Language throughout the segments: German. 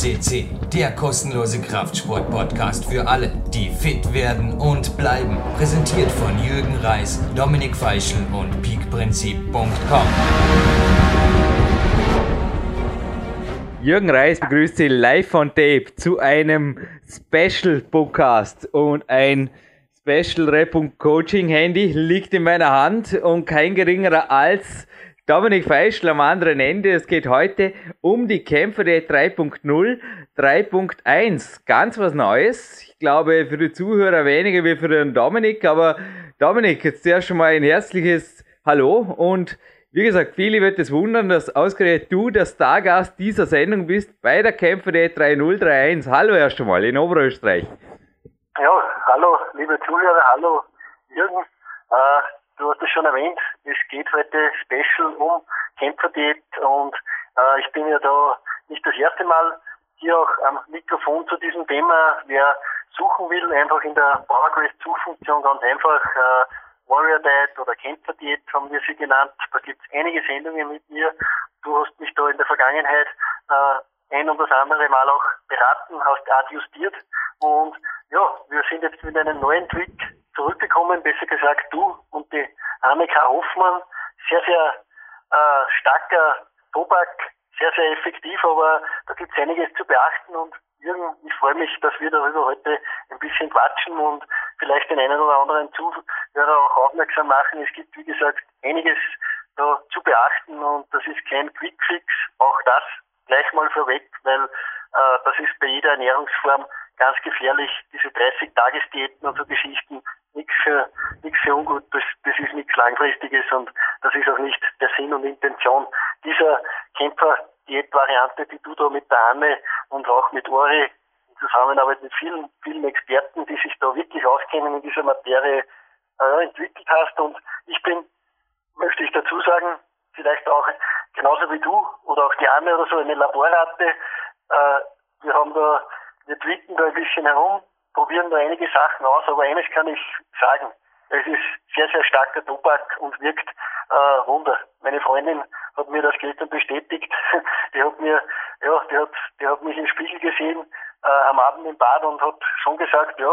CC, der kostenlose Kraftsport-Podcast für alle, die fit werden und bleiben. Präsentiert von Jürgen Reis, Dominik Feischl und peakprinzip.com. Jürgen Reis begrüßt Sie live on tape zu einem Special Podcast und ein Special Rap und Coaching Handy liegt in meiner Hand und kein geringerer als Dominik Feischl am anderen Ende. Es geht heute um die Kämpfer der 3.0, 3.1. Ganz was Neues. Ich glaube für die Zuhörer weniger wie für den Dominik, aber Dominik, jetzt zuerst schon mal ein herzliches Hallo und wie gesagt, viele wird es wundern, dass ausgerechnet du der Stargast dieser Sendung bist bei der Kämpfer der 3031. Hallo erst einmal in Oberösterreich. Ja, hallo liebe Zuhörer, hallo Jürgen. Äh, du hast es schon erwähnt, es geht heute special um Kämpferdiät und äh, ich bin ja da nicht das erste Mal hier auch am Mikrofon zu diesem Thema. Wer suchen will, einfach in der PowerQuest Suchfunktion ganz einfach äh, Warrior Diet oder Kämpferdiät haben wir sie genannt. Da gibt es einige Sendungen mit mir. Du hast mich da in der Vergangenheit äh, ein und das andere Mal auch beraten, hast adjustiert und ja, wir sind jetzt mit einem neuen Trick zurückgekommen, besser gesagt du die Annika Hoffmann. Sehr, sehr äh, starker Tobak, sehr, sehr effektiv, aber da gibt es einiges zu beachten und Jürgen, ich freue mich, dass wir darüber heute ein bisschen quatschen und vielleicht den einen oder anderen Zuhörer auch aufmerksam machen. Es gibt, wie gesagt, einiges da zu beachten und das ist kein Quickfix, auch das gleich mal vorweg, weil äh, das ist bei jeder Ernährungsform ganz gefährlich, diese 30-Tages-Diäten und so Geschichten, nichts für, nichts für ungut, das, das ist nichts Langfristiges und das ist auch nicht der Sinn und Intention dieser Kämpfer-Diät-Variante, die du da mit der Anne und auch mit Ori in Zusammenarbeit mit vielen, vielen Experten, die sich da wirklich auskennen in dieser Materie, äh, entwickelt hast. Und ich bin, möchte ich dazu sagen, vielleicht auch genauso wie du oder auch die Anne oder so eine Laborratte, äh, wir haben da wir tweeten da ein bisschen herum, probieren da einige Sachen aus, aber eines kann ich sagen. Es ist sehr, sehr starker Tobak und wirkt äh, Wunder. Meine Freundin hat mir das gestern bestätigt. Die hat mir, ja, die hat, die hat mich im Spiegel gesehen äh, am Abend im Bad und hat schon gesagt, ja,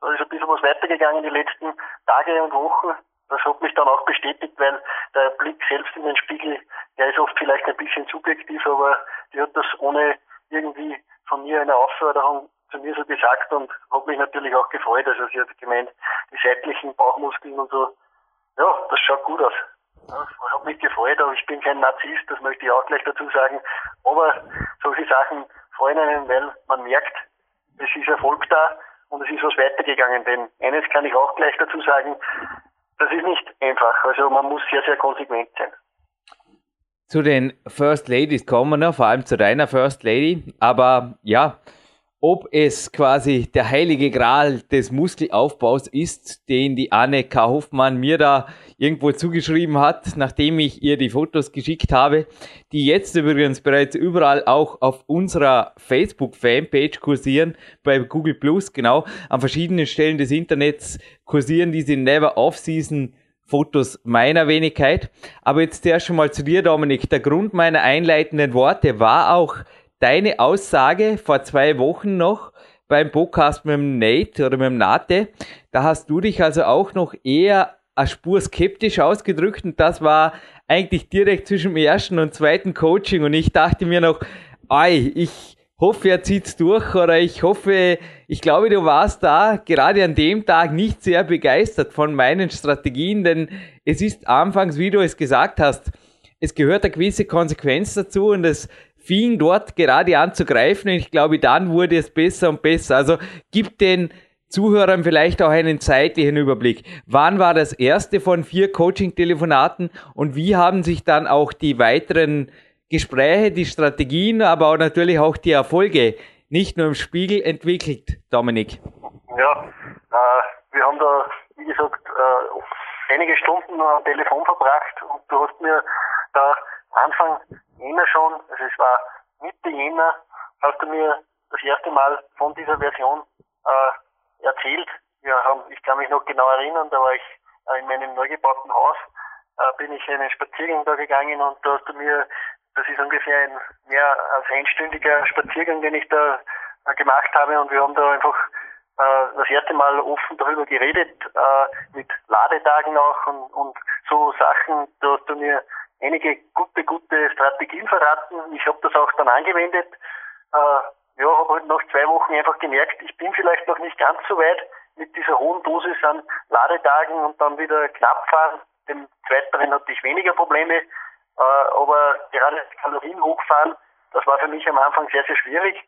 da ist ein bisschen was weitergegangen die letzten Tage und Wochen. Das hat mich dann auch bestätigt, weil der Blick selbst in den Spiegel, der ist oft vielleicht ein bisschen subjektiv, aber die hat das ohne irgendwie von mir eine Aufforderung zu mir so gesagt und habe mich natürlich auch gefreut. Also sie hat gemeint, die seitlichen Bauchmuskeln und so, ja, das schaut gut aus. Ja, ich habe mich gefreut, aber ich bin kein Narzisst, das möchte ich auch gleich dazu sagen. Aber solche Sachen freuen einen, weil man merkt, es ist Erfolg da und es ist was weitergegangen. Denn eines kann ich auch gleich dazu sagen, das ist nicht einfach. Also man muss sehr, sehr konsequent sein zu den First Ladies kommen wir, vor allem zu deiner First Lady. Aber ja, ob es quasi der heilige Gral des Muskelaufbaus ist, den die Anne K. Hoffmann mir da irgendwo zugeschrieben hat, nachdem ich ihr die Fotos geschickt habe, die jetzt übrigens bereits überall auch auf unserer Facebook-Fanpage kursieren, bei Google Plus, genau, an verschiedenen Stellen des Internets kursieren diese Never Off-Season Fotos meiner Wenigkeit. Aber jetzt erst schon mal zu dir, Dominik. Der Grund meiner einleitenden Worte war auch deine Aussage vor zwei Wochen noch beim Podcast mit dem Nate oder mit dem Nate. Da hast du dich also auch noch eher eine Spur skeptisch ausgedrückt und das war eigentlich direkt zwischen dem ersten und zweiten Coaching und ich dachte mir noch, ei, ich hoffe, er zieht's durch oder ich hoffe, ich glaube, du warst da gerade an dem Tag nicht sehr begeistert von meinen Strategien, denn es ist anfangs, wie du es gesagt hast, es gehört eine gewisse Konsequenz dazu und es fing dort gerade an zu greifen und ich glaube, dann wurde es besser und besser. Also gib den Zuhörern vielleicht auch einen zeitlichen Überblick. Wann war das erste von vier Coaching-Telefonaten und wie haben sich dann auch die weiteren Gespräche, die Strategien, aber auch natürlich auch die Erfolge nicht nur im Spiegel entwickelt, Dominik? Ja, äh, wir haben da, wie gesagt, äh, einige Stunden am Telefon verbracht und du hast mir da Anfang Jänner schon, also es war Mitte Jänner, hast du mir das erste Mal von dieser Version äh, erzählt. Wir haben, ich kann mich noch genau erinnern, da war ich äh, in meinem neu gebauten Haus, äh, bin ich einen Spaziergang da gegangen und da hast du mir das ist ungefähr ein mehr als einstündiger Spaziergang, den ich da äh, gemacht habe und wir haben da einfach äh, das erste Mal offen darüber geredet, äh, mit Ladetagen auch und, und so Sachen, da hast du mir einige gute, gute Strategien verraten. Ich habe das auch dann angewendet. Äh, ja, habe halt nach zwei Wochen einfach gemerkt, ich bin vielleicht noch nicht ganz so weit mit dieser hohen Dosis an Ladetagen und dann wieder knapp fahren. Dem zweiteren hatte ich weniger Probleme, äh, aber gerade das Kalorien hochfahren, das war für mich am Anfang sehr, sehr schwierig.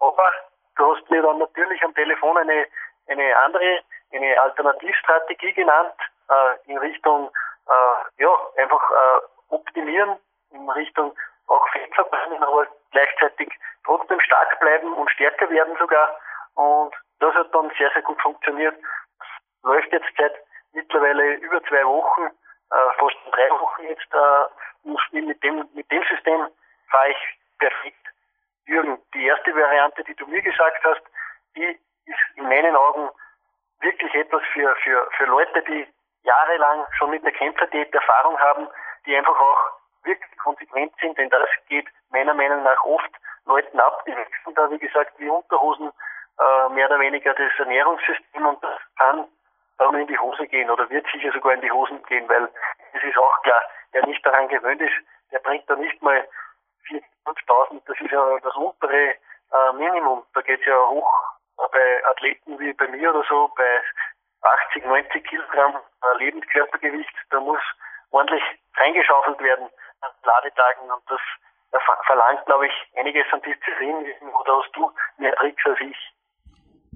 Aber du hast mir dann natürlich am Telefon eine, eine andere, eine Alternativstrategie genannt, äh, in Richtung, äh, ja, einfach äh, optimieren, in Richtung auch Fett verbrennen, aber gleichzeitig trotzdem stark bleiben und stärker werden sogar. Und das hat dann sehr, sehr gut funktioniert. Das läuft jetzt seit mittlerweile über zwei Wochen, äh, fast drei Wochen jetzt, äh, mit dem, mit dem System fahre ich perfekt. Jürgen, die erste Variante, die du mir gesagt hast, die ist in meinen Augen wirklich etwas für, für, für Leute, die jahrelang schon mit der Kämpferdiät Erfahrung haben, die einfach auch wirklich konsequent sind, denn das geht meiner Meinung nach oft Leuten ab, die wechseln da, wie gesagt, wie Unterhosen äh, mehr oder weniger das Ernährungssystem und das kann dann in die Hose gehen oder wird sicher sogar in die Hosen gehen, weil es ist auch klar, wer nicht daran gewöhnt ist, der bringt da nicht mal 4.000, das ist ja das untere äh, Minimum. Da geht es ja hoch bei Athleten wie bei mir oder so, bei 80, 90 Kilogramm äh, Lebenskörpergewicht, da muss ordentlich reingeschaufelt werden an Ladetagen und das verlangt, glaube ich, einiges an Disziplin. Oder hast du mehr Tricks als ich?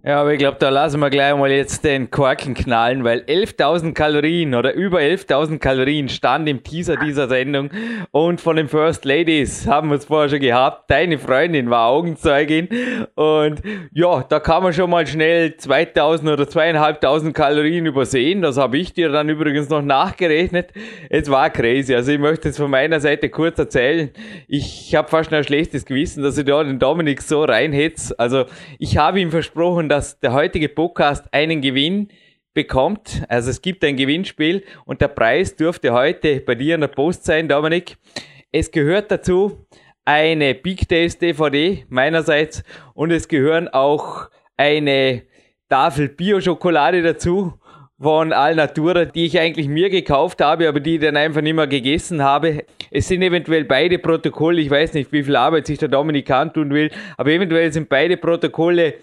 Ja, aber ich glaube, da lassen wir gleich mal jetzt den Korken knallen, weil 11.000 Kalorien oder über 11.000 Kalorien stand im Teaser dieser Sendung und von den First Ladies haben wir es vorher schon gehabt. Deine Freundin war Augenzeugin und ja, da kann man schon mal schnell 2.000 oder 2.500 Kalorien übersehen. Das habe ich dir dann übrigens noch nachgerechnet. Es war crazy. Also ich möchte es von meiner Seite kurz erzählen. Ich habe fast ein schlechtes Gewissen, dass ich da den Dominik so reinhetze. Also ich habe ihm versprochen, dass der heutige Podcast einen Gewinn bekommt. Also es gibt ein Gewinnspiel und der Preis dürfte heute bei dir in der Post sein, Dominik. Es gehört dazu eine Big Days DVD meinerseits und es gehören auch eine Tafel Bio-Schokolade dazu von Alnatura, die ich eigentlich mir gekauft habe, aber die ich dann einfach nicht mehr gegessen habe. Es sind eventuell beide Protokolle, ich weiß nicht, wie viel Arbeit sich der Dominik antun will, aber eventuell sind beide Protokolle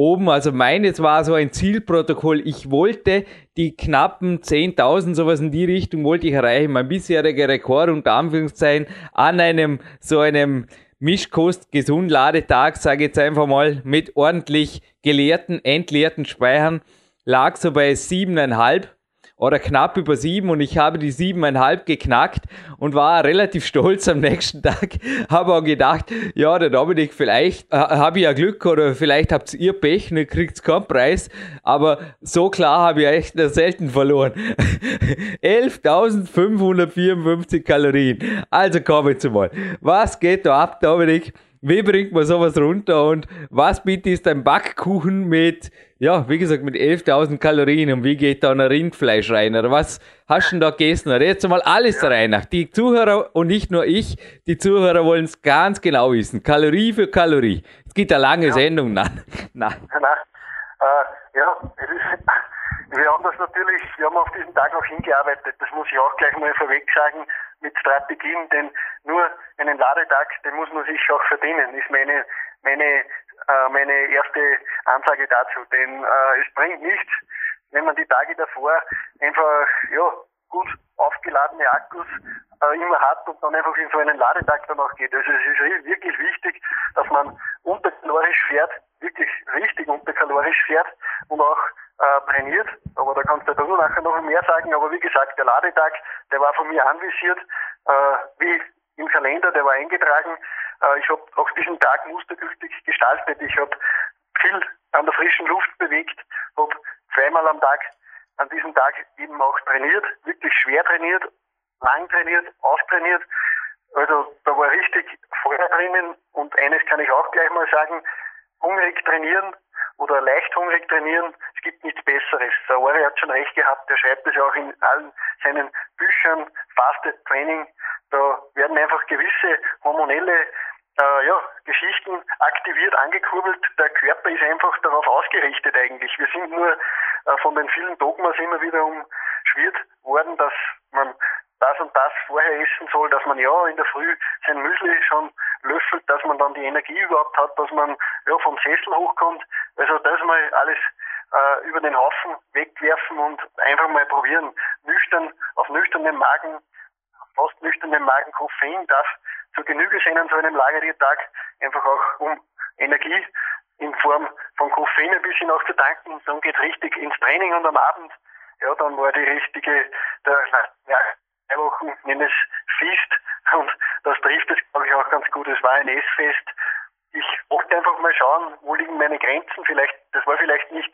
oben. Also meines war so ein Zielprotokoll. Ich wollte die knappen 10.000, sowas in die Richtung wollte ich erreichen. Mein bisheriger Rekord unter Anführungszeichen an einem so einem Mischkost gesund Ladetag, sage ich jetzt einfach mal, mit ordentlich geleerten, entleerten Speichern lag so bei siebeneinhalb oder knapp über sieben und ich habe die siebeneinhalb geknackt und war relativ stolz am nächsten Tag. Habe auch gedacht, ja, der Dominik, vielleicht äh, habe ich ja Glück oder vielleicht habt ihr Pech und ihr kriegt keinen Preis. Aber so klar habe ich echt selten verloren. 11.554 Kalorien. Also kommen wir mal. Was geht da ab, Dominik? Wie bringt man sowas runter und was bitte ist ein Backkuchen mit, ja, wie gesagt, mit 11.000 Kalorien und wie geht da ein Rindfleisch rein oder was hast du denn da gegessen? Oder jetzt mal alles rein. Die Zuhörer und nicht nur ich, die Zuhörer wollen es ganz genau wissen. Kalorie für Kalorie. Es gibt eine lange ja. Sendung. Nein. Nein. Nein. Äh, ja, es ist, wir haben das natürlich, wir haben auf diesen Tag auch hingearbeitet. Das muss ich auch gleich mal vorweg sagen mit Strategien, denn nur einen Ladetag, den muss man sich auch verdienen, ist meine, meine, äh, meine erste Ansage dazu. Denn äh, es bringt nichts, wenn man die Tage davor einfach ja, gut aufgeladene Akkus äh, immer hat und dann einfach in so einen Ladetag danach geht. Also es ist wirklich wichtig, dass man unterkalorisch fährt, wirklich richtig unterkalorisch fährt und auch äh, trainiert. Aber da kannst du da nachher noch mehr sagen. Aber wie gesagt, der Ladetag, der war von mir anvisiert, äh, wie im Kalender, der war eingetragen. Äh, ich habe auch diesen Tag mustergültig gestaltet. Ich habe viel an der frischen Luft bewegt, habe zweimal am Tag an diesem Tag eben auch trainiert, wirklich schwer trainiert, lang trainiert, austrainiert. Also da war richtig Feuer drinnen und eines kann ich auch gleich mal sagen, hungrig trainieren oder leicht hungrig trainieren, es gibt nichts Besseres. Der Ori hat schon recht gehabt, der schreibt es ja auch in allen seinen Büchern, Fasted Training, Da werden einfach gewisse hormonelle äh, ja, Geschichten aktiviert, angekurbelt. Der Körper ist einfach darauf ausgerichtet eigentlich. Wir sind nur äh, von den vielen Dogmas immer wieder umschwirrt worden, dass man das und das vorher essen soll, dass man ja in der Früh sein Müsli schon löffelt, dass man dann die Energie überhaupt hat, dass man ja vom Sessel hochkommt. Also das mal alles äh, über den Haufen wegwerfen und einfach mal probieren. Nüchtern, auf nüchternem Magen, fast nüchternem Magen Koffein darf zur Genüge sein an so einem Lagertag, einfach auch um Energie in Form von Koffein ein bisschen auch zu tanken. Dann geht richtig ins Training und am Abend, ja, dann war die richtige, der, ja, Wochen, nenne es Feast und das trifft es, glaube ich, auch ganz gut. Es war ein Essfest. Ich wollte einfach mal schauen, wo liegen meine Grenzen. Vielleicht, das war vielleicht nicht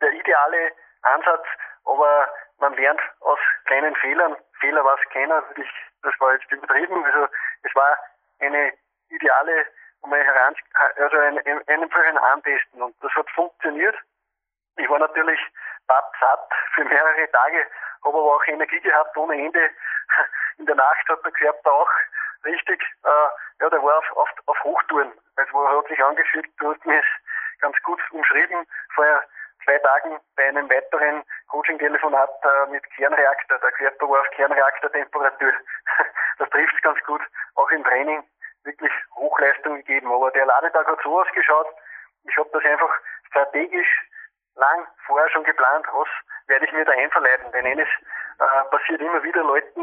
der ideale Ansatz, aber man lernt aus kleinen Fehlern. Fehler war es keiner, ich, das war jetzt übertrieben. Also es war eine ideale, heran, also ein, ein, einfach ein Antesten und das hat funktioniert. Ich war natürlich satt für mehrere Tage, habe aber auch Energie gehabt ohne Ende. Nacht hat der Körper auch richtig, äh, ja, der war auf, auf, auf Hochtouren. Also hat sich angefühlt, du hast mir ganz gut umschrieben. Vorher zwei Tagen bei einem weiteren Coaching-Telefonat äh, mit Kernreaktor. Der Körper war auf Kernreaktortemperatur. das trifft ganz gut. Auch im Training wirklich Hochleistung gegeben. Aber der Ladetag hat so ausgeschaut. Ich habe das einfach strategisch lang vorher schon geplant, was werde ich mir da einverleiten. Denn eines äh, passiert immer wieder Leuten,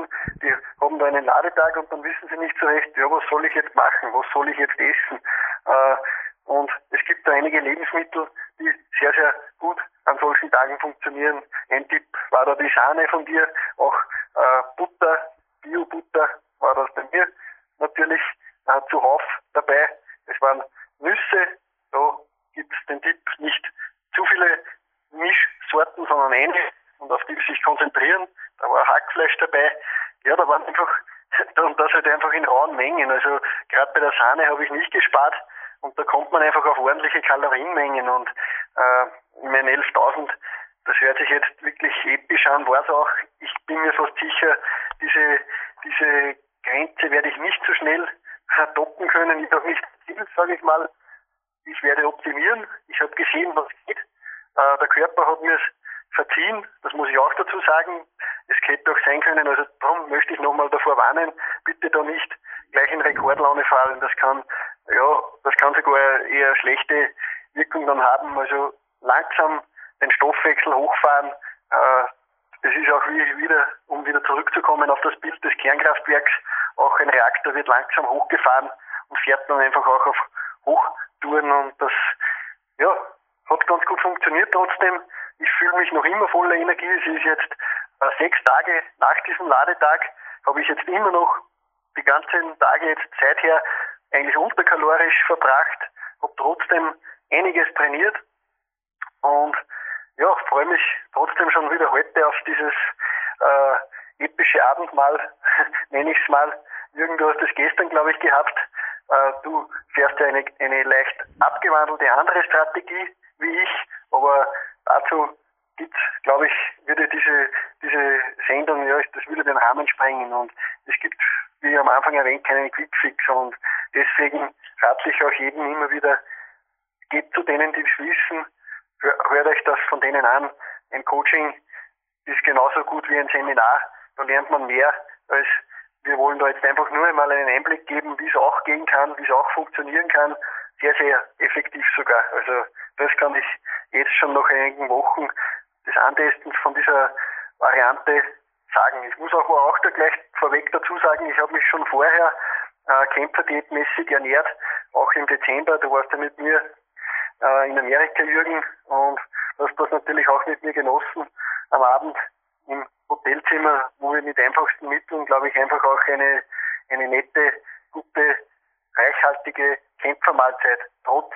haben da einen Ladetag und dann wissen sie nicht so recht, ja, was soll ich jetzt machen, was soll ich jetzt essen. Äh, und es gibt da einige Lebensmittel, die sehr, sehr gut an solchen Tagen funktionieren. Ein Tipp war da die Sahne von dir, auch äh, Butter, Bio-Butter war das bei mir natürlich äh, zuhauf dabei. Es waren Nüsse, da gibt es den Tipp nicht zu viele Mischsorten, sondern eine und auf die sich konzentrieren. Da war Hackfleisch dabei. Ja, da waren einfach, und das halt einfach in rauen Mengen. Also gerade bei der Sahne habe ich nicht gespart und da kommt man einfach auf ordentliche Kalorienmengen und äh, ich meine 11.000, das hört sich jetzt wirklich episch an, war es auch. Ich bin mir fast sicher, diese, diese Grenze werde ich nicht so schnell toppen können. Ich habe nicht viel, sage ich mal. Ich werde optimieren. Ich habe gesehen, was geht. Äh, der Körper hat mir verziehen, das muss ich auch dazu sagen. Es hätte doch sein können, also darum möchte ich nochmal davor warnen, bitte da nicht gleich in Rekordlaune fallen. Das kann, ja, das kann sogar eher schlechte Wirkung dann haben. Also langsam den Stoffwechsel hochfahren. Äh, das ist auch wie wieder, um wieder zurückzukommen auf das Bild des Kernkraftwerks, auch ein Reaktor wird langsam hochgefahren und fährt dann einfach auch auf Hochtouren und das, ja, hat ganz gut funktioniert trotzdem. Ich fühle mich noch immer voller Energie. Es ist jetzt äh, sechs Tage nach diesem Ladetag, habe ich jetzt immer noch die ganzen Tage jetzt seither eigentlich unterkalorisch verbracht, habe trotzdem einiges trainiert und ja, freue mich trotzdem schon wieder heute auf dieses äh, epische Abendmahl, nenne ich es mal. Jürgen, du hast es gestern, glaube ich, gehabt. Äh, du fährst ja eine, eine leicht abgewandelte andere Strategie wie ich, aber dazu gibt glaube ich, würde diese, diese Sendung, ja, das würde den Rahmen sprengen und es gibt, wie am Anfang erwähnt, keinen Quickfix und deswegen rate ich auch jedem immer wieder, geht zu denen, die es wissen, hört euch das von denen an. Ein Coaching ist genauso gut wie ein Seminar, da lernt man mehr als wir wollen da jetzt einfach nur einmal einen Einblick geben, wie es auch gehen kann, wie es auch funktionieren kann. Sehr, sehr effektiv sogar. Also das kann ich jetzt schon nach einigen Wochen des Antestens von dieser Variante sagen. Ich muss auch, auch da gleich vorweg dazu sagen, ich habe mich schon vorher äh, kämpferdiätmäßig ernährt, auch im Dezember, du warst ja mit mir äh, in Amerika, Jürgen, und hast das natürlich auch mit mir genossen am Abend im Hotelzimmer, wo wir mit einfachsten Mitteln, glaube ich, einfach auch eine, eine nette, gute, reichhaltige Kämpfermahlzeit trotz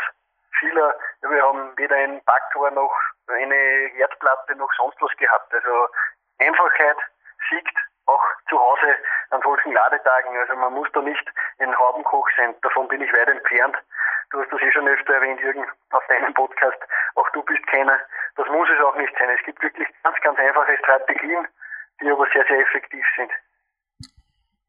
vieler, wir haben weder ein Backtor noch eine Herdplatte noch sonst was gehabt. Also Einfachheit siegt auch zu Hause an solchen Ladetagen. Also man muss da nicht ein Haubenkoch sein. Davon bin ich weit entfernt. Du hast das eh schon öfter erwähnt, Jürgen, auf deinem Podcast. Auch du bist keiner. Das muss es auch nicht sein. Es gibt wirklich ganz, ganz einfache Strategien, die aber sehr, sehr effektiv sind.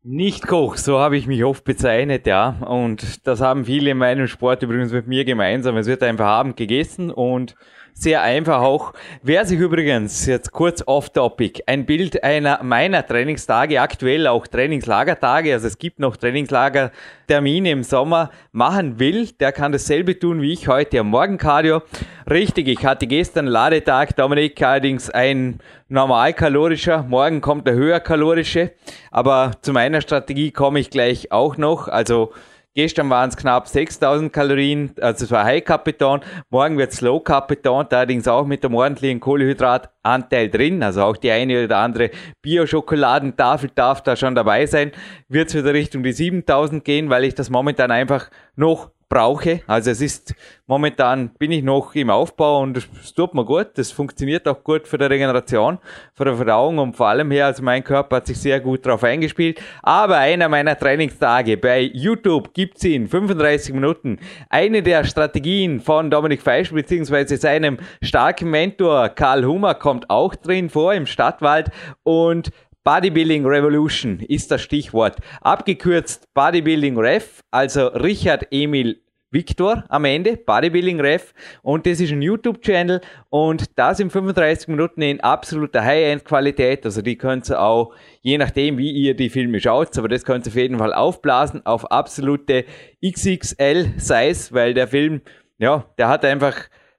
Nicht Koch, so habe ich mich oft bezeichnet, ja. Und das haben viele in meinem Sport übrigens mit mir gemeinsam. Es wird einfach Abend gegessen und sehr einfach auch. Wer sich übrigens jetzt kurz off-topic ein Bild einer meiner Trainingstage, aktuell auch Trainingslagertage, also es gibt noch Trainingslagertermine im Sommer, machen will, der kann dasselbe tun wie ich heute am Morgencardio. Richtig, ich hatte gestern Ladetag, Dominik allerdings ein normalkalorischer, morgen kommt der höherkalorische, aber zu meiner Strategie komme ich gleich auch noch, also Gestern waren es knapp 6000 Kalorien, also es war High Beton. Morgen wird es Low Beton, allerdings auch mit dem ordentlichen Kohlenhydratanteil drin. Also auch die eine oder andere Bio-Schokoladentafel darf da schon dabei sein. Wird es wieder Richtung die 7000 gehen, weil ich das momentan einfach noch brauche. Also es ist momentan bin ich noch im Aufbau und es tut mir gut. Das funktioniert auch gut für die Regeneration, für die Verdauung und vor allem her, also mein Körper hat sich sehr gut darauf eingespielt. Aber einer meiner Trainingstage bei YouTube gibt's in 35 Minuten eine der Strategien von Dominik Feisch beziehungsweise seinem starken Mentor Karl Hummer kommt auch drin vor im Stadtwald und Bodybuilding Revolution ist das Stichwort. Abgekürzt Bodybuilding Ref, also Richard Emil Victor am Ende, Bodybuilding Ref. Und das ist ein YouTube-Channel und das in 35 Minuten in absoluter High-End-Qualität. Also die könnt ihr auch, je nachdem wie ihr die Filme schaut, aber das könnt ihr auf jeden Fall aufblasen auf absolute XXL-Size, weil der Film, ja, der hat einfach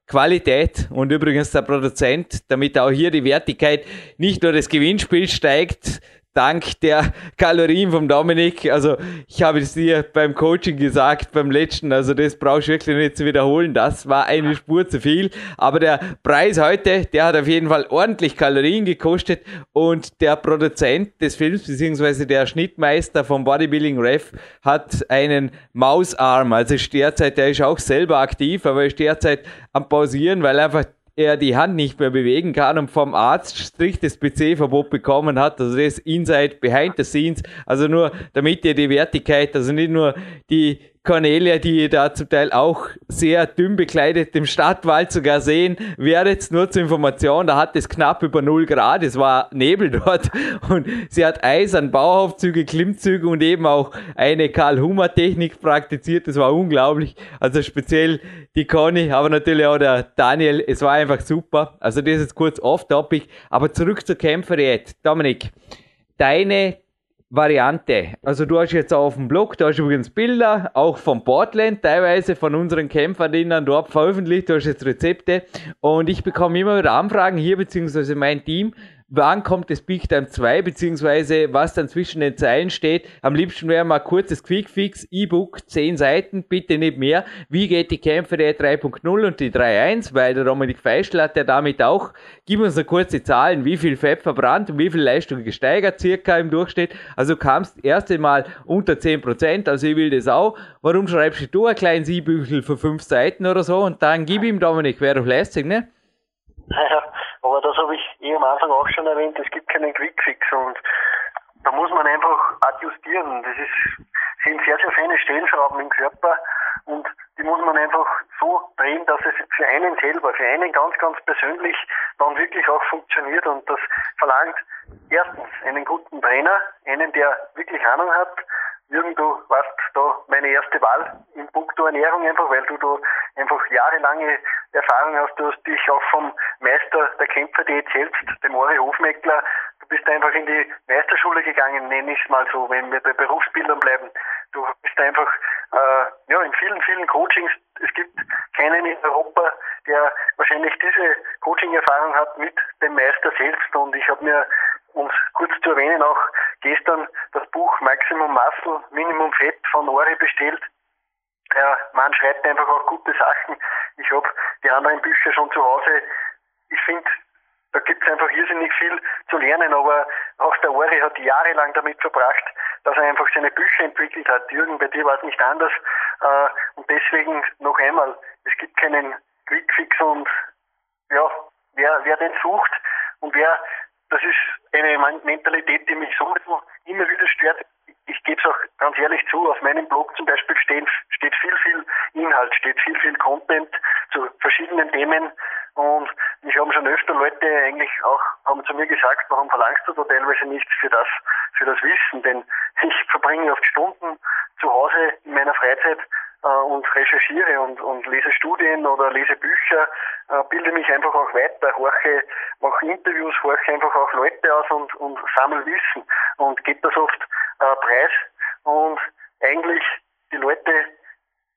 Qualität und übrigens der Produzent, damit auch hier die Wertigkeit nicht nur des Gewinnspiels steigt, dank der Kalorien vom Dominik. Also ich habe es dir beim Coaching gesagt, beim letzten, also das brauchst du wirklich nicht zu wiederholen. Das war eine Spur zu viel. Aber der Preis heute, der hat auf jeden Fall ordentlich Kalorien gekostet und der Produzent des Films, beziehungsweise der Schnittmeister vom Bodybuilding Ref, hat einen Mausarm. Also ist derzeit, der ist auch selber aktiv, aber ist derzeit am Pausieren, weil einfach er die Hand nicht mehr bewegen kann und vom Arzt striktes PC-Verbot bekommen hat. Also das Inside Behind the Scenes. Also nur damit ihr die Wertigkeit, also nicht nur die Cornelia, die ihr da zum Teil auch sehr dünn bekleidet im Stadtwald sogar sehen werdet. Nur zur Information, da hat es knapp über 0 Grad, es war Nebel dort und sie hat Eis an Bauaufzüge, Klimmzüge und eben auch eine Karl-Hummer-Technik praktiziert. Das war unglaublich. Also speziell die Conny, aber natürlich auch der Daniel. Es war einfach super. Also das ist kurz off-topic. Aber zurück zur Kämpferdiät. Dominik, deine Variante. Also du hast jetzt auf dem Blog, da hast übrigens Bilder, auch von Portland, teilweise von unseren Kämpferinnen dort veröffentlicht, du hast jetzt Rezepte und ich bekomme immer wieder Anfragen hier, beziehungsweise mein Team, wann kommt das Big Time 2, beziehungsweise was dann zwischen den Zeilen steht. Am liebsten wäre mal kurzes Quickfix, E-Book, 10 Seiten, bitte nicht mehr. Wie geht die Kämpfe der 3.0 und die 3.1, weil der Dominik Feischl hat ja damit auch, gib uns eine kurze Zahlen, wie viel Fett verbrannt und wie viel Leistung gesteigert circa im Durchschnitt. Also kamst erste Mal unter 10%, also ich will das auch. Warum schreibst du ein kleines E-Büchel für 5 Seiten oder so und dann gib ihm Dominik, wäre doch lässig, ne? Naja, aber das habe ich eh am Anfang auch schon erwähnt, es gibt keinen Quickfix und da muss man einfach adjustieren. Das ist, sind sehr, sehr feine Stellschrauben im Körper und die muss man einfach so drehen, dass es für einen selber, für einen ganz, ganz persönlich dann wirklich auch funktioniert und das verlangt erstens einen guten Trainer, einen, der wirklich Ahnung hat, Jürgen, du warst da meine erste Wahl in puncto Ernährung einfach, weil du da einfach jahrelange Erfahrung hast. Du hast dich auch vom Meister der Kämpferdiät selbst, dem Ori Hofmeckler, du bist einfach in die Meisterschule gegangen, nenne ich es mal so, wenn wir bei Berufsbildern bleiben. Du bist einfach äh, ja in vielen, vielen Coachings. Es gibt keinen in Europa, der wahrscheinlich diese Coaching-Erfahrung hat mit dem Meister selbst. Und ich habe mir und kurz zu erwähnen auch gestern das Buch Maximum Muscle, Minimum Fett von Ori bestellt. Der Mann schreibt einfach auch gute Sachen. Ich habe die anderen Bücher schon zu Hause. Ich finde, da gibt es einfach irrsinnig viel zu lernen, aber auch der Ori hat jahrelang damit verbracht, dass er einfach seine Bücher entwickelt hat. Jürgen, bei dir war es nicht anders. Äh, und deswegen noch einmal, es gibt keinen Quickfix und ja, wer, wer den sucht und wer das ist eine Mentalität, die mich sowieso immer wieder stört. Ich gebe es auch ganz ehrlich zu, auf meinem Blog zum Beispiel stehen, steht viel, viel Inhalt, steht viel, viel Content zu verschiedenen Themen. Und mich haben schon öfter Leute eigentlich auch haben zu mir gesagt, warum verlangst du da teilweise nichts für das, für das Wissen? Denn ich verbringe oft Stunden zu Hause in meiner Freizeit und recherchiere und, und lese Studien oder lese Bücher, äh, bilde mich einfach auch weiter, horche, mache Interviews, horche einfach auch Leute aus und, und sammle Wissen und gebe das oft äh, preis. Und eigentlich die Leute,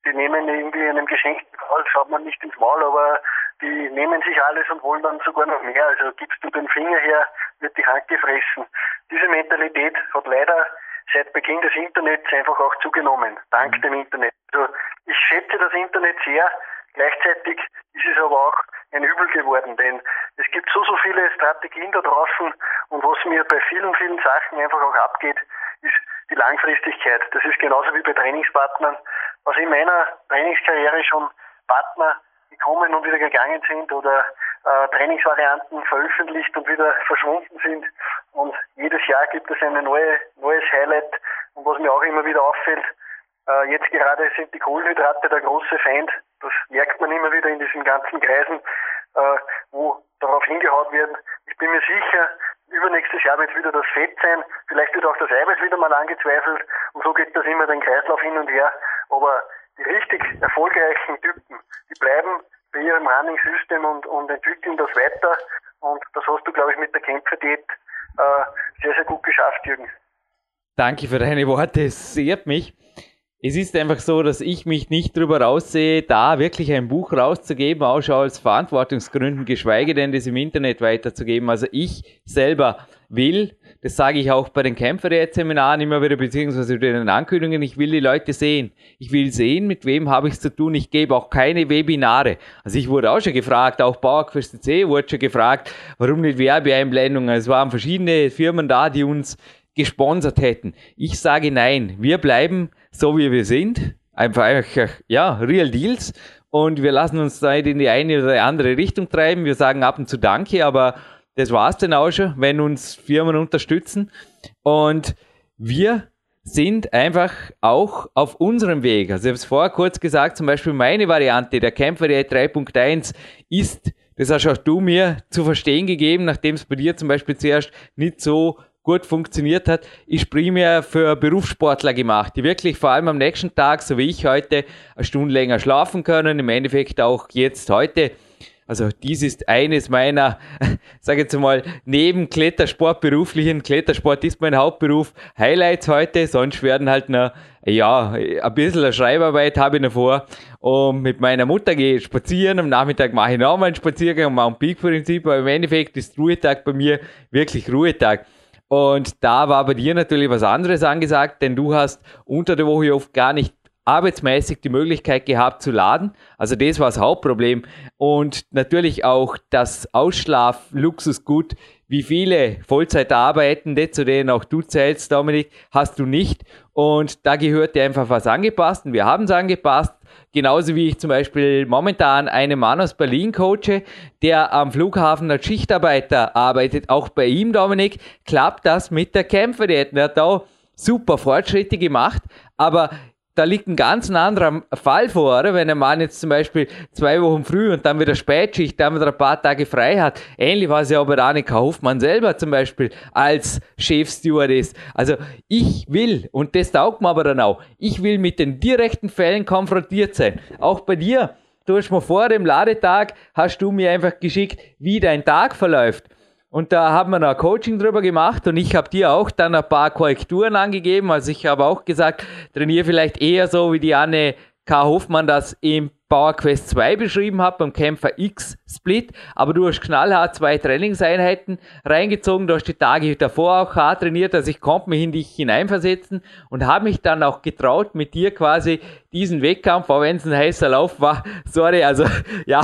die nehmen irgendwie einem geschenkten Karl, schaut man nicht ins Maul, aber die nehmen sich alles und wollen dann sogar noch mehr. Also gibst du den Finger her, wird die Hand gefressen. Diese Mentalität hat leider seit Beginn des Internets einfach auch zugenommen, dank mhm. dem Internet. Also ich schätze das Internet sehr, gleichzeitig ist es aber auch ein Übel geworden, denn es gibt so, so viele Strategien da draußen und was mir bei vielen, vielen Sachen einfach auch abgeht, ist die Langfristigkeit. Das ist genauso wie bei Trainingspartnern. Was in meiner Trainingskarriere schon Partner gekommen und wieder gegangen sind oder äh, Trainingsvarianten veröffentlicht und wieder verschwunden sind. Und jedes Jahr gibt es ein neue, neues Highlight. Und was mir auch immer wieder auffällt, äh, jetzt gerade sind die Kohlenhydrate der große Feind. Das merkt man immer wieder in diesen ganzen Kreisen, äh, wo darauf hingehaut wird. Ich bin mir sicher, übernächstes Jahr wird wieder das Fett sein. Vielleicht wird auch das Eiweiß wieder mal angezweifelt. Und so geht das immer den Kreislauf hin und her. Aber die richtig erfolgreichen Typen, die bleiben bei ihrem Running System und, und entwickeln das weiter. Und das hast du, glaube ich, mit der Kämpferdiät sehr, sehr gut geschafft, Jürgen. Danke für deine Worte, es ehrt mich. Es ist einfach so, dass ich mich nicht darüber raussehe, da wirklich ein Buch rauszugeben, auch schon aus Verantwortungsgründen, geschweige denn das im Internet weiterzugeben. Also ich selber will, das sage ich auch bei den Kämpferseminaren immer wieder, beziehungsweise bei den Ankündigungen, ich will die Leute sehen. Ich will sehen, mit wem habe ich es zu tun. Ich gebe auch keine Webinare. Also ich wurde auch schon gefragt, auch Bauerquest C wurde schon gefragt, warum nicht Werbeeinblendungen. Es waren verschiedene Firmen da, die uns gesponsert hätten. Ich sage nein. Wir bleiben so, wie wir sind. Einfach, ja, Real Deals. Und wir lassen uns nicht in die eine oder andere Richtung treiben. Wir sagen ab und zu Danke, aber das war's dann auch schon, wenn uns Firmen unterstützen. Und wir sind einfach auch auf unserem Weg. Also ich habe es vorher kurz gesagt, zum Beispiel meine Variante der Kämpfer 3.1 ist, das hast auch du mir zu verstehen gegeben, nachdem es bei dir zum Beispiel zuerst nicht so gut funktioniert hat, ist primär für Berufssportler gemacht, die wirklich vor allem am nächsten Tag, so wie ich heute, eine Stunde länger schlafen können. Im Endeffekt auch jetzt heute also dies ist eines meiner, sage jetzt mal, neben Klettersport, beruflichen Klettersport ist mein Hauptberuf, Highlights heute, sonst werden halt noch, ja, ein bisschen Schreibarbeit habe ich noch vor. Und mit meiner Mutter gehe ich spazieren, am Nachmittag mache ich nochmal einen Spaziergang, Mount Peak Prinzip, aber im Endeffekt ist Ruhetag bei mir wirklich Ruhetag. Und da war bei dir natürlich was anderes angesagt, denn du hast unter der Woche oft gar nicht arbeitsmäßig die Möglichkeit gehabt zu laden. Also das war das Hauptproblem. Und natürlich auch das Ausschlaf-Luxusgut, wie viele Vollzeit arbeitende, zu denen auch du zählst, Dominik, hast du nicht. Und da gehört dir einfach was angepasst. Und wir haben es angepasst. Genauso wie ich zum Beispiel momentan einen Mann aus Berlin coache, der am Flughafen als Schichtarbeiter arbeitet. Auch bei ihm, Dominik, klappt das mit der Kämpferdiät. Er hat da super Fortschritte gemacht, aber da liegt ein ganz anderer Fall vor, wenn ein Mann jetzt zum Beispiel zwei Wochen früh und dann wieder Spätschicht, dann wieder ein paar Tage frei hat. Ähnlich war es ja auch bei Annika Hoffmann selber zum Beispiel als Chefstewardess. Also ich will, und das taugt mir aber dann auch, ich will mit den direkten Fällen konfrontiert sein. Auch bei dir, du hast mir vor dem Ladetag, hast du mir einfach geschickt, wie dein Tag verläuft. Und da haben wir ein Coaching drüber gemacht und ich habe dir auch dann ein paar Korrekturen angegeben. Also ich habe auch gesagt, trainiere vielleicht eher so wie die Anne K. Hoffmann das im Power Quest 2 beschrieben hat, beim Kämpfer X Split, aber du hast knallhart zwei Trainingseinheiten reingezogen, du hast die Tage davor auch hart trainiert, also ich konnte mich in dich hineinversetzen und habe mich dann auch getraut, mit dir quasi diesen Wettkampf, auch wenn es ein heißer Lauf war, sorry, also ja,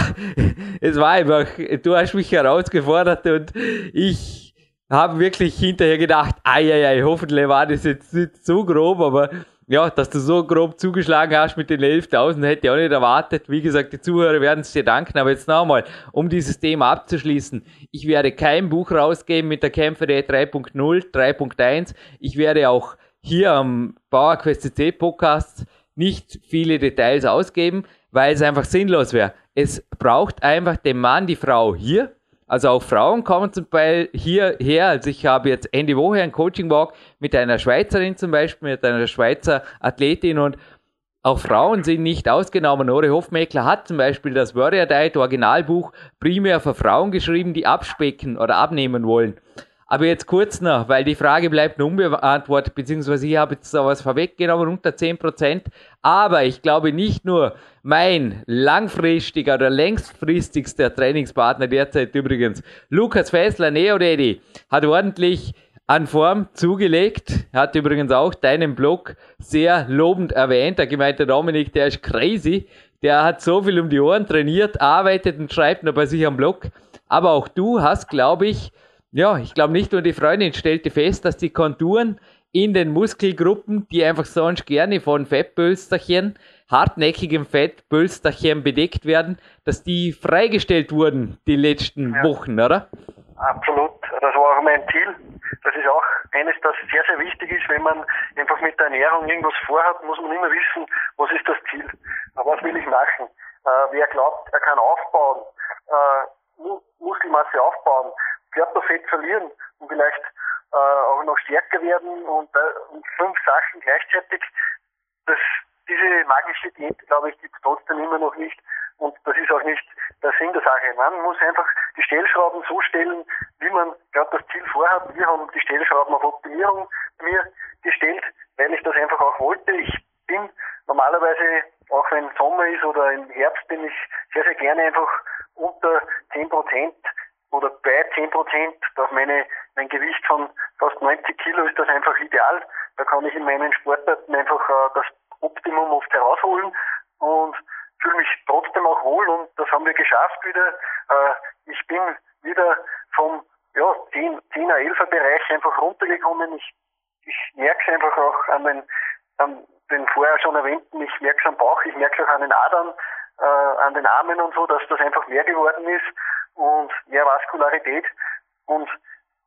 es war einfach, du hast mich herausgefordert und ich habe wirklich hinterher gedacht, ei, ei, ei, hoffentlich war das jetzt nicht so grob, aber ja, dass du so grob zugeschlagen hast mit den 11.000, hätte ich auch nicht erwartet. Wie gesagt, die Zuhörer werden es dir danken. Aber jetzt nochmal, um dieses Thema abzuschließen. Ich werde kein Buch rausgeben mit der Kämpferei 3.0, 3.1. Ich werde auch hier am PowerQuest CC Podcast nicht viele Details ausgeben, weil es einfach sinnlos wäre. Es braucht einfach den Mann, die Frau hier Also auch Frauen kommen zum Beispiel hierher. Also ich habe jetzt Ende Woche ein Coaching-Walk mit einer Schweizerin zum Beispiel, mit einer Schweizer Athletin und auch Frauen sind nicht ausgenommen. Nore Hofmeckler hat zum Beispiel das Warrior Diet Originalbuch primär für Frauen geschrieben, die abspecken oder abnehmen wollen. Aber jetzt kurz noch, weil die Frage bleibt unbeantwortet, beziehungsweise ich habe jetzt sowas vorweggenommen, unter 10%. Aber ich glaube nicht nur mein langfristiger oder längstfristigster Trainingspartner derzeit übrigens, Lukas Fessler, Neo Daddy, hat ordentlich an Form zugelegt. Hat übrigens auch deinen Blog sehr lobend erwähnt. Da gemeint der Dominik, der ist crazy. Der hat so viel um die Ohren trainiert, arbeitet und schreibt noch bei sich am Blog. Aber auch du hast, glaube ich, ja, ich glaube nicht nur die Freundin stellte fest, dass die Konturen in den Muskelgruppen, die einfach sonst gerne von Fettpölsterchen, hartnäckigem Fettpölsterchen bedeckt werden, dass die freigestellt wurden die letzten ja. Wochen, oder? Absolut. Das war auch mein Ziel. Das ist auch eines, das sehr, sehr wichtig ist. Wenn man einfach mit der Ernährung irgendwas vorhat, muss man immer wissen, was ist das Ziel. Was will ich machen? Äh, wer glaubt, er kann aufbauen, äh, Muskelmasse aufbauen, Körperfett verlieren und vielleicht äh, auch noch stärker werden und, äh, und fünf Sachen gleichzeitig, das, diese magische Diät, glaube ich, gibt es trotzdem immer noch nicht. Und das ist auch nicht der Sinn der Sache. Man muss einfach die Stellschrauben so stellen, wie man gerade das Ziel vorhat. Wir haben die Stellschrauben auf Optimierung mir gestellt, weil ich das einfach auch wollte. Ich bin normalerweise, auch wenn Sommer ist oder im Herbst, bin ich sehr, sehr gerne einfach unter 10 Prozent oder bei 10 Prozent. Auf meine, mein Gewicht von fast 90 Kilo ist das einfach ideal. Da kann ich in meinen Sportarten einfach äh, das Optimum oft herausholen und fühle mich trotzdem auch wohl und das haben wir geschafft wieder. Äh, ich bin wieder vom ja, 10, 10er, 11er Bereich einfach runtergekommen. Ich, ich merke es einfach auch an den, an den vorher schon erwähnten, ich merke es am Bauch, ich merke es auch an den Adern, äh, an den Armen und so, dass das einfach mehr geworden ist Vaskularität. Und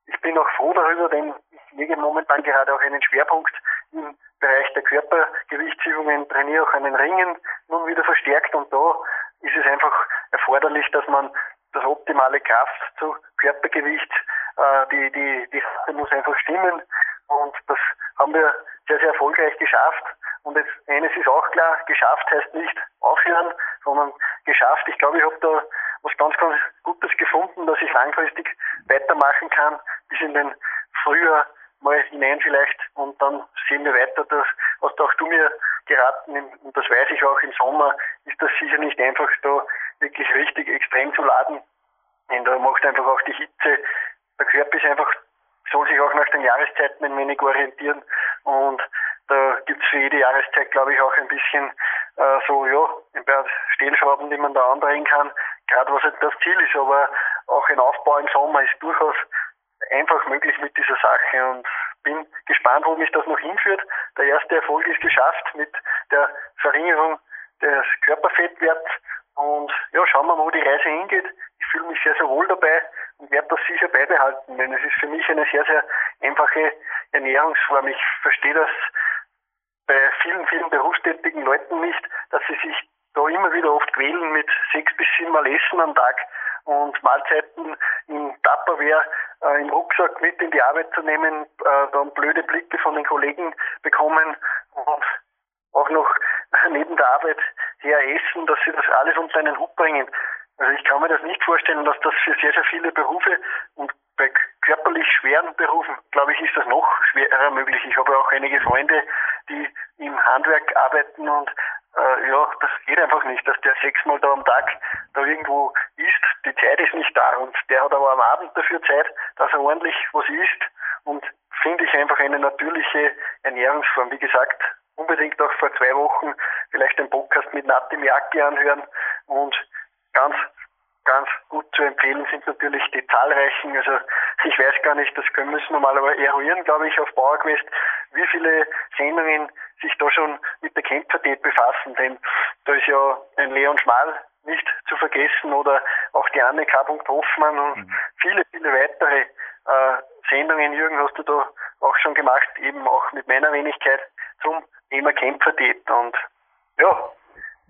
ich bin auch froh darüber, denn ich lege momentan gerade auch einen Schwerpunkt im Bereich der Körpergewichtsübungen, trainiere auch einen Ringen nun wieder verstärkt und da ist es einfach erforderlich, dass man das optimale Kraft zu Körpergewicht, äh, die, die, die Rate muss einfach stimmen und das haben wir sehr, sehr erfolgreich geschafft. Und jetzt eines ist auch klar, geschafft heißt nicht aufhören, sondern geschafft. Ich glaube, ich habe da was ganz, ganz Gutes gefunden, dass ich langfristig weitermachen kann, bis in den Frühjahr mal hinein vielleicht und dann sehen wir weiter. Das hast auch du mir geraten und das weiß ich auch im Sommer, ist das sicher nicht einfach da wirklich richtig extrem zu laden. Und da macht einfach auch die Hitze. Der Körper ist einfach, soll sich auch nach den Jahreszeiten ein wenig orientieren und da gibt's für jede Jahreszeit, glaube ich, auch ein bisschen äh, so, ja, ein paar Stellschrauben, die man da andrehen kann, gerade was halt das Ziel ist, aber auch ein Aufbau im Sommer ist durchaus einfach möglich mit dieser Sache und bin gespannt, wo mich das noch hinführt. Der erste Erfolg ist geschafft mit der Verringerung des Körperfettwerts und ja, schauen wir mal, wo die Reise hingeht. Ich fühle mich sehr, sehr wohl dabei und werde das sicher beibehalten, denn es ist für mich eine sehr, sehr einfache Ernährungsform. Ich verstehe das bei vielen, vielen berufstätigen Leuten nicht, dass sie sich da immer wieder oft quälen mit sechs bis sieben Mal Essen am Tag und Mahlzeiten in Tupperware äh, im Rucksack mit in die Arbeit zu nehmen, äh, dann blöde Blicke von den Kollegen bekommen und auch noch neben der Arbeit her essen, dass sie das alles unter einen Hut bringen. Also ich kann mir das nicht vorstellen, dass das für sehr, sehr viele Berufe und bei körperlich schweren Berufen, glaube ich, ist das noch schwerer möglich. Ich habe auch einige Freunde, die im Handwerk arbeiten und äh, ja, das geht einfach nicht, dass der sechsmal da am Tag da irgendwo isst. Die Zeit ist nicht da und der hat aber am Abend dafür Zeit, dass er ordentlich was isst und finde ich einfach eine natürliche Ernährungsform. Wie gesagt, unbedingt auch vor zwei Wochen vielleicht den Podcast mit Nati Miyaki anhören und ganz ganz gut zu empfehlen sind natürlich die zahlreichen, also ich weiß gar nicht, das können müssen wir mal aber eruieren, glaube ich, auf PowerQuest, wie viele Sendungen sich da schon mit der Kämpfertät befassen, denn da ist ja ein Leon Schmal nicht zu vergessen oder auch die Anne K. Hoffmann und mhm. viele, viele weitere äh, Sendungen, Jürgen, hast du da auch schon gemacht, eben auch mit meiner Wenigkeit zum Thema Kämpfertät und ja,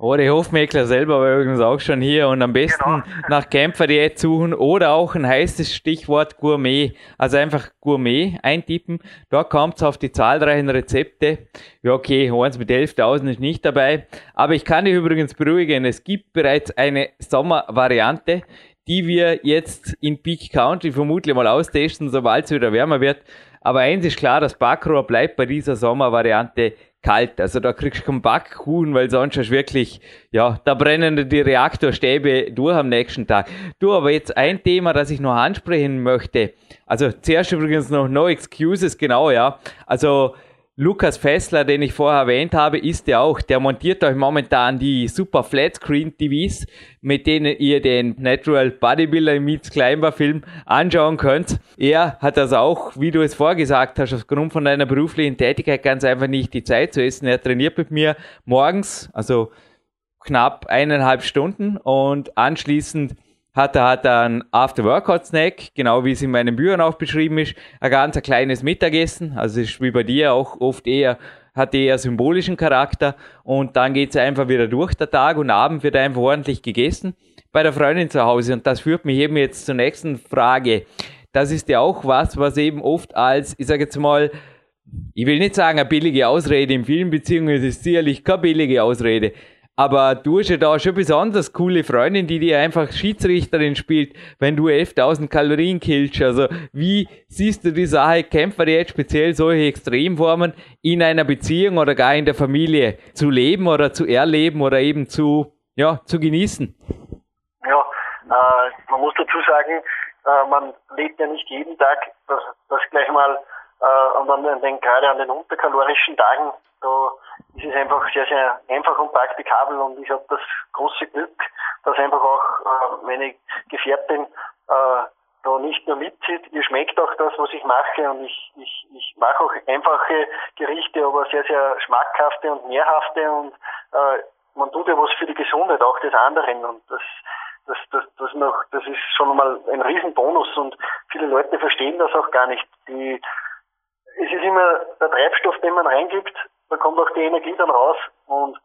Oh, der Hofmeckler selber war übrigens auch schon hier und am besten genau. nach Kämpferdiät suchen oder auch ein heißes Stichwort Gourmet. Also einfach Gourmet eintippen. Da kommt es auf die zahlreichen Rezepte. Ja, okay, eins mit 11.000 ist nicht dabei. Aber ich kann dich übrigens beruhigen, es gibt bereits eine Sommervariante, die wir jetzt in Peak Country vermutlich mal austesten, sobald es wieder wärmer wird. Aber eins ist klar, das Backrohr bleibt bei dieser Sommervariante kalt. Also da kriegst du keinen Backkuchen, weil sonst hast du wirklich, ja, da brennen die Reaktorstäbe durch am nächsten Tag. Du, aber jetzt ein Thema, das ich noch ansprechen möchte. Also zuerst übrigens noch No Excuses, genau, ja. Also Lukas Fessler, den ich vorher erwähnt habe, ist ja auch, der montiert euch momentan die super Flatscreen TVs, mit denen ihr den Natural Bodybuilder Meets Climber Film anschauen könnt. Er hat also auch, wie du es vorgesagt hast, aufgrund von deiner beruflichen Tätigkeit ganz einfach nicht die Zeit zu essen. Er trainiert mit mir morgens, also knapp eineinhalb Stunden und anschließend hat er, hat einen After-Workout-Snack, genau wie es in meinen Büchern auch beschrieben ist, ein ganz ein kleines Mittagessen, also ist wie bei dir auch oft eher, hat eher symbolischen Charakter. Und dann geht es einfach wieder durch der Tag und Abend wird einfach ordentlich gegessen bei der Freundin zu Hause. Und das führt mich eben jetzt zur nächsten Frage. Das ist ja auch was, was eben oft als, ich sage jetzt mal, ich will nicht sagen eine billige Ausrede im Film, beziehungsweise ist sicherlich keine billige Ausrede, aber du hast ja da schon besonders coole Freundin, die dir einfach Schiedsrichterin spielt, wenn du 11.000 Kalorien killst. Also wie siehst du die Sache, Kämpfer jetzt speziell solche Extremformen in einer Beziehung oder gar in der Familie zu leben oder zu erleben oder eben zu, ja, zu genießen? Ja, äh, man muss dazu sagen, äh, man lebt ja nicht jeden Tag das, das gleich mal äh, und an den, gerade an den unterkalorischen Tagen, da es einfach sehr, sehr einfach und praktikabel und ich habe das große Glück, dass einfach auch äh, meine Gefährtin äh, da nicht nur mitzieht. Ihr schmeckt auch das, was ich mache und ich, ich, ich mache auch einfache Gerichte, aber sehr, sehr schmackhafte und mehrhafte und äh, man tut ja was für die Gesundheit auch des anderen und das das, das, das, noch, das ist schon mal ein Riesenbonus und viele Leute verstehen das auch gar nicht. Die, es ist immer der Treibstoff, den man reingibt, da kommt auch die Energie dann raus. Und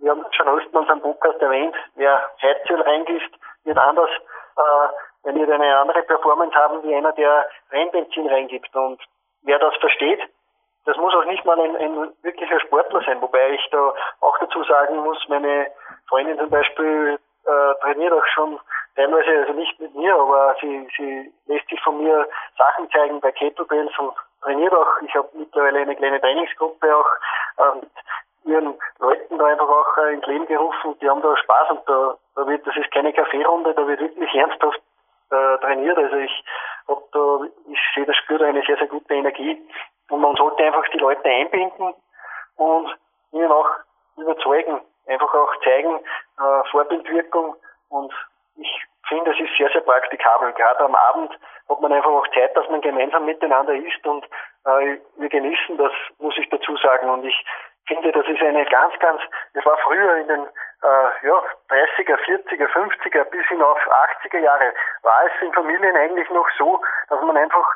wir haben schon öfter in unserem Podcast erwähnt, wer Heizöl reingießt, wird anders, äh, wenn wir eine andere Performance haben, wie einer, der Rennbenzin reingibt. Und wer das versteht, das muss auch nicht mal ein, ein wirklicher Sportler sein, wobei ich da auch dazu sagen muss, meine Freundin zum Beispiel äh, trainiert auch schon teilweise, also nicht mit mir, aber sie, sie lässt sich von mir Sachen zeigen bei Kettlebells und trainiert auch. Ich habe mittlerweile eine kleine Trainingsgruppe auch mit ihren Leuten da einfach auch äh, ins Leben gerufen. Die haben da Spaß und da, da wird, das ist keine Kaffeerunde, da wird wirklich ernsthaft äh, trainiert. Also ich hab da, ich sehe, da spürt eine sehr, sehr gute Energie. Und man sollte einfach die Leute einbinden und ihnen auch überzeugen, einfach auch zeigen, äh, Vorbildwirkung und ich finde, es ist sehr, sehr praktikabel. Gerade am Abend hat man einfach auch Zeit, dass man gemeinsam miteinander isst und äh, wir genießen das, muss ich dazu sagen. Und ich finde, das ist eine ganz, ganz, es war früher in den äh, ja, 30er, 40er, 50er bis hinauf 80er Jahre, war es in Familien eigentlich noch so, dass man einfach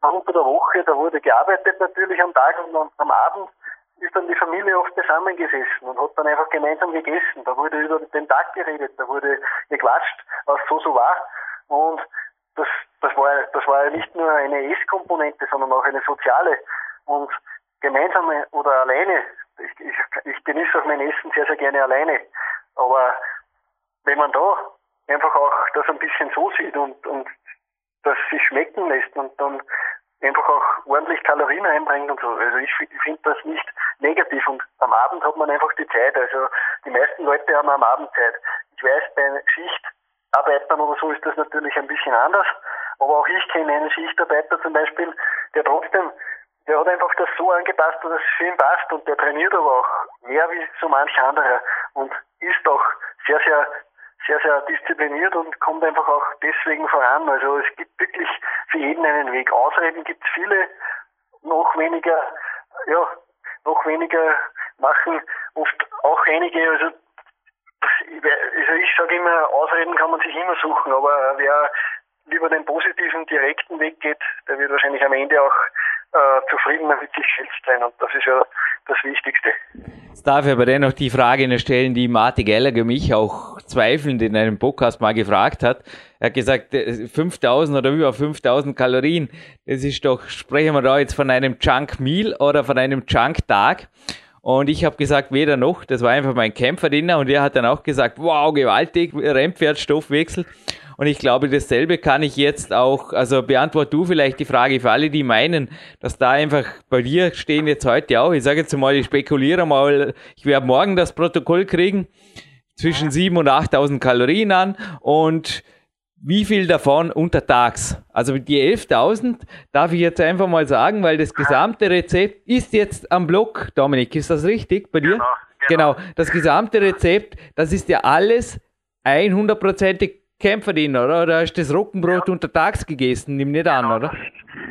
unter der Woche, da wurde gearbeitet natürlich am Tag und am Abend ist dann die Familie oft zusammengesessen und hat dann einfach gemeinsam gegessen. Da wurde über den Tag geredet, da wurde gequatscht, was so so war. Und das, das war, das war ja nicht nur eine Esskomponente, sondern auch eine soziale. Und gemeinsam oder alleine, ich, ich, ich genieße auch mein Essen sehr, sehr gerne alleine. Aber wenn man da einfach auch das ein bisschen so sieht und, und das sich schmecken lässt und dann einfach auch ordentlich Kalorien einbringt und so. Also ich, finde das nicht negativ und am Abend hat man einfach die Zeit. Also die meisten Leute haben am Abend Zeit. Ich weiß, bei Schichtarbeitern oder so ist das natürlich ein bisschen anders, aber auch ich kenne einen Schichtarbeiter zum Beispiel, der trotzdem, der hat einfach das so angepasst, dass es schön passt und der trainiert aber auch mehr wie so manch anderer und ist auch sehr, sehr sehr, sehr diszipliniert und kommt einfach auch deswegen voran. Also es gibt wirklich für jeden einen Weg. Ausreden gibt es viele, noch weniger, ja, noch weniger machen oft auch einige. Also, also ich sage immer, Ausreden kann man sich immer suchen, aber wer lieber den positiven, direkten Weg geht, der wird wahrscheinlich am Ende auch äh, zufriedener mit sich selbst sein und das ist ja das Wichtigste. Jetzt darf ich aber dennoch die Frage stellen, die Martin Gallagher mich auch zweifelnd in einem Podcast mal gefragt hat. Er hat gesagt, 5000 äh, oder über 5000 Kalorien, das ist doch, sprechen wir da jetzt von einem Junk Meal oder von einem Junk Tag? Und ich habe gesagt, weder noch, das war einfach mein Kämpferdiener und er hat dann auch gesagt, wow, gewaltig, Rennpferdstoffwechsel. Und ich glaube, dasselbe kann ich jetzt auch, also beantwort du vielleicht die Frage für alle, die meinen, dass da einfach bei dir stehen jetzt heute auch, ich sage jetzt mal, ich spekuliere mal, ich werde morgen das Protokoll kriegen, zwischen 7.000 und 8.000 Kalorien an und wie viel davon untertags? Also die 11.000 darf ich jetzt einfach mal sagen, weil das gesamte Rezept ist jetzt am Blog. Dominik, ist das richtig bei dir? Genau, genau. genau. das gesamte Rezept, das ist ja alles 100%ig Kämpferdiener, oder? Oder hast du das Rockenbrot ja. untertags gegessen? Nimm nicht an, genau, oder?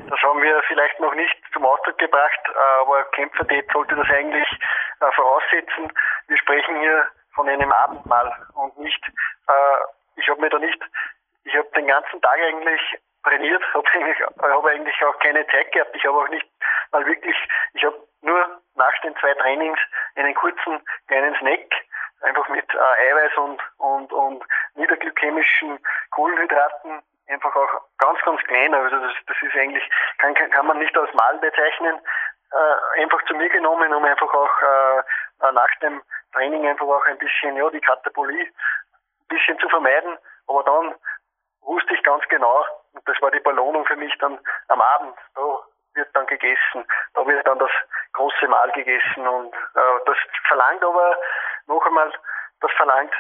Das, haben wir vielleicht noch nicht zum Ausdruck gebracht, aber Kämpferdiät sollte das eigentlich äh, voraussetzen. Wir sprechen hier von einem Abendmahl und nicht, äh, ich habe mir da nicht ich habe den ganzen Tag eigentlich trainiert, habe eigentlich, hab eigentlich auch keine Zeit gehabt. Ich habe auch nicht mal wirklich, ich habe nur nach den zwei Trainings einen kurzen kleinen Snack, einfach mit äh, Eiweiß und, und, und niederglykämischen Kohlenhydraten, einfach auch ganz, ganz klein. Also das, das ist eigentlich, kann, kann man nicht als Mahl bezeichnen, äh, einfach zu mir genommen, um einfach auch äh, nach dem Training einfach auch ein bisschen, ja, die Katapolie ein bisschen zu vermeiden. Aber dann wusste ich ganz genau, und das war die Belohnung für mich dann am Abend, da wird dann gegessen, da wird dann das große Mahl gegessen und äh, das verlangt aber noch einmal, das verlangt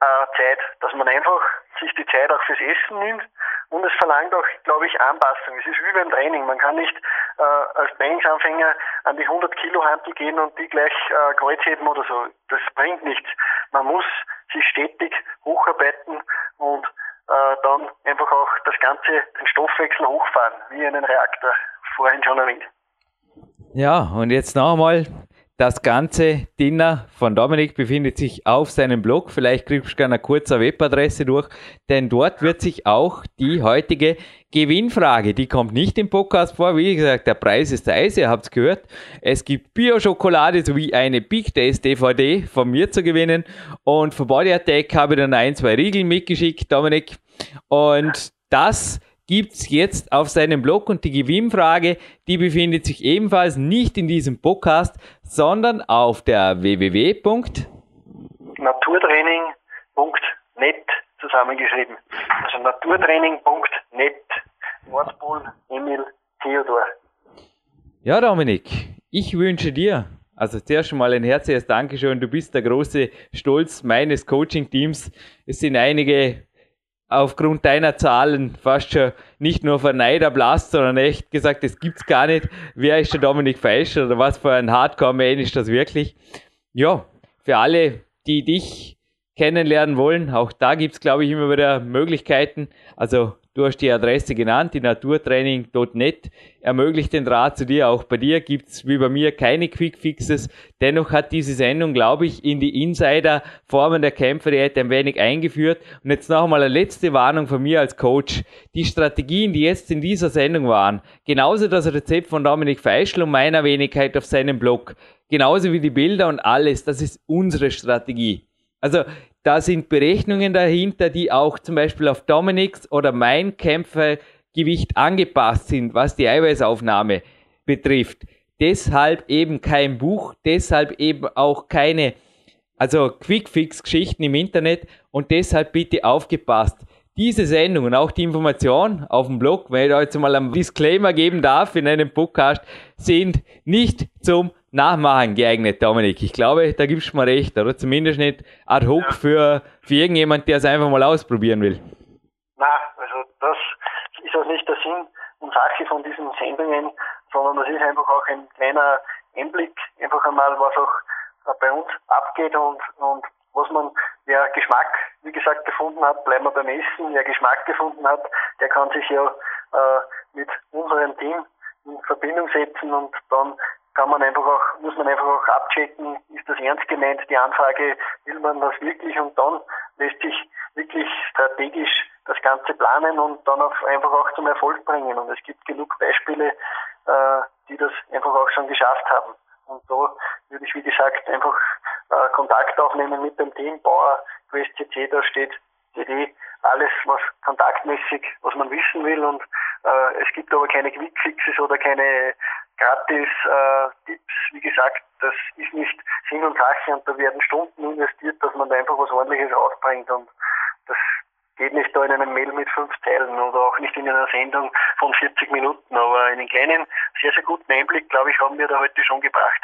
äh, Zeit, dass man einfach sich die Zeit auch fürs Essen nimmt und es verlangt auch, glaube ich, Anpassung. Es ist wie beim Training. Man kann nicht äh, als Trainingsanfänger an die 100 Kilo Hantel gehen und die gleich äh, Kreuzheben oder so. Das bringt nichts. Man muss sich stetig hocharbeiten und äh, dann einfach auch das Ganze, den Stoffwechsel hochfahren, wie einen Reaktor, vorhin schon erwähnt. Ja, und jetzt noch einmal, das ganze Dinner von Dominik befindet sich auf seinem Blog. Vielleicht kriegst du gerne eine kurze Webadresse durch, denn dort wird sich auch die heutige Gewinnfrage, die kommt nicht im Podcast vor. Wie gesagt, der Preis ist der Eis, ihr habt es gehört. Es gibt Bio-Schokolade sowie eine Big Days DVD von mir zu gewinnen. Und von Body Attack habe ich dann ein, zwei Riegel mitgeschickt, Dominik. Und das gibt's jetzt auf seinem Blog und die Gewinnfrage, die befindet sich ebenfalls nicht in diesem Podcast, sondern auf der www.naturtraining.net zusammengeschrieben. Also naturtraining.net Nordpol Emil Theodor. Ja, Dominik, ich wünsche dir also zuerst einmal ein herzliches Dankeschön. Du bist der große Stolz meines Coaching-Teams. Es sind einige aufgrund deiner Zahlen fast schon nicht nur von Neid erblasst, sondern echt gesagt, das gibt's gar nicht. Wer ist der Dominik Feischer oder was für ein Hardcore-Man ist das wirklich? Ja, für alle, die dich kennenlernen wollen, auch da gibt's glaube ich, immer wieder Möglichkeiten. Also Du hast die Adresse genannt, die naturtraining.net ermöglicht den Draht zu dir. Auch bei dir gibt's wie bei mir keine Quickfixes. Dennoch hat diese Sendung, glaube ich, in die Insider-Formen der Kämpferdiät ein wenig eingeführt. Und jetzt noch einmal eine letzte Warnung von mir als Coach. Die Strategien, die jetzt in dieser Sendung waren, genauso das Rezept von Dominik Feischl und meiner Wenigkeit auf seinem Blog, genauso wie die Bilder und alles, das ist unsere Strategie. Also da sind Berechnungen dahinter, die auch zum Beispiel auf Dominiks oder mein Kämpfergewicht angepasst sind, was die Eiweißaufnahme betrifft. Deshalb eben kein Buch, deshalb eben auch keine, also Quickfix-Geschichten im Internet und deshalb bitte aufgepasst. Diese Sendung und auch die Information auf dem Blog, wenn ich da jetzt mal einen Disclaimer geben darf in einem Podcast, sind nicht zum Nachmachen geeignet, Dominik. Ich glaube, da gibst du mir recht, oder? Zumindest nicht ad hoc ja. für, für irgendjemand, der es einfach mal ausprobieren will. Na, also das ist auch nicht der Sinn und Sache von diesen Sendungen, sondern das ist einfach auch ein kleiner Einblick, einfach einmal, was auch bei uns abgeht und, und was man, wer Geschmack, wie gesagt, gefunden hat, bleiben wir beim Essen, wer Geschmack gefunden hat, der kann sich ja äh, mit unserem Team in Verbindung setzen und dann kann man einfach auch, muss man einfach auch abchecken, ist das ernst gemeint, die Anfrage, will man das wirklich und dann lässt sich wirklich strategisch das Ganze planen und dann auch einfach auch zum Erfolg bringen. Und es gibt genug Beispiele, äh, die das einfach auch schon geschafft haben. Und da würde ich, wie gesagt, einfach äh, Kontakt aufnehmen mit dem Team. Bauer, Quest da steht CD, alles, was kontaktmäßig, was man wissen will. Und äh, es gibt aber keine Quickfixes oder keine Gratis-Tipps. Wie gesagt, das ist nicht Sinn und Sache und da werden Stunden investiert, dass man da einfach was ordentliches rausbringt. Und das geht nicht da in einem Mail mit fünf Zeilen oder auch nicht in einer Sendung von 40 Minuten. Aber einen kleinen, sehr, sehr guten Einblick, glaube ich, haben wir da heute schon gebracht.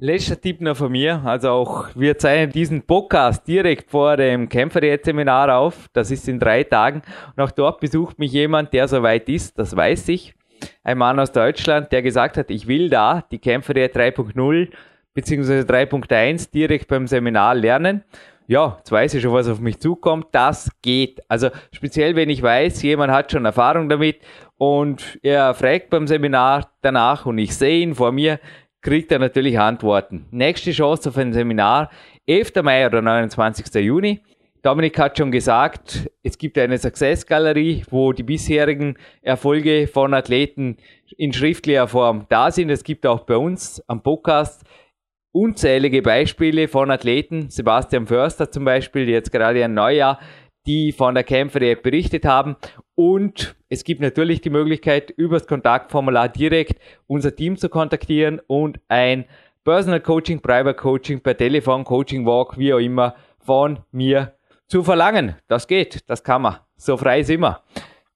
Letzter Tipp noch von mir, also auch wir zeichnen diesen Podcast direkt vor dem Kämpferdiät-Seminar auf. Das ist in drei Tagen. Und auch dort besucht mich jemand, der soweit ist, das weiß ich. Ein Mann aus Deutschland, der gesagt hat, ich will da die Kämpferdiät 3.0 bzw. 3.1 direkt beim Seminar lernen ja, jetzt weiß ich schon, was auf mich zukommt. Das geht. Also speziell, wenn ich weiß, jemand hat schon Erfahrung damit und er fragt beim Seminar danach und ich sehe ihn vor mir, kriegt er natürlich Antworten. Nächste Chance auf ein Seminar, 11. Mai oder 29. Juni. Dominik hat schon gesagt, es gibt eine Success-Galerie, wo die bisherigen Erfolge von Athleten in schriftlicher Form da sind. Es gibt auch bei uns am Podcast unzählige Beispiele von Athleten, Sebastian Förster zum Beispiel, jetzt gerade ein Neujahr, die von der Kämpfer-App berichtet haben. Und es gibt natürlich die Möglichkeit, über das Kontaktformular direkt unser Team zu kontaktieren und ein Personal Coaching, Private Coaching per Telefon, Coaching Walk, wie auch immer, von mir zu verlangen. Das geht, das kann man. So frei sind wir.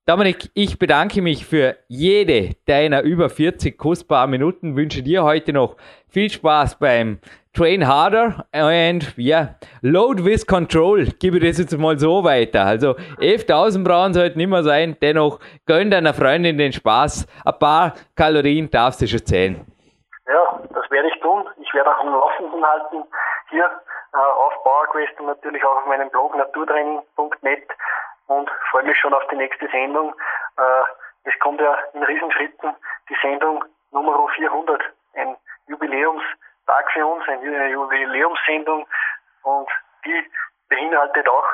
Dominik, ich bedanke mich für jede deiner über 40 kostbaren Minuten, wünsche dir heute noch viel Spaß beim Train Harder und ja, Load with Control, gebe das jetzt mal so weiter. Also 11.000 brauchen sollten immer sein, dennoch gönn deiner Freundin den Spaß. Ein paar Kalorien darfst du schon zählen. Ja, das werde ich tun. Ich werde auch am Laufenden halten hier äh, auf PowerQuest und natürlich auch auf meinem Blog naturtraining.net und freue mich schon auf die nächste Sendung. Äh, es kommt ja in Riesenschritten die Sendung Nummer 400, ein Jubiläumstag für uns, eine Jubiläumssendung und die beinhaltet auch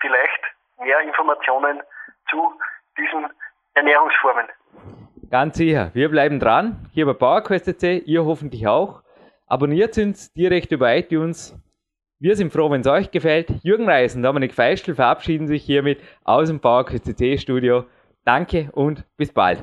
vielleicht mehr Informationen zu diesen Ernährungsformen. Ganz sicher. Wir bleiben dran. Hier bei PowerQuest.c, ihr hoffentlich auch. Abonniert uns direkt über iTunes wir sind froh, wenn es euch gefällt. Jürgen Reis und Dominik Feischl verabschieden sich hiermit aus dem PowerQCC Studio. Danke und bis bald.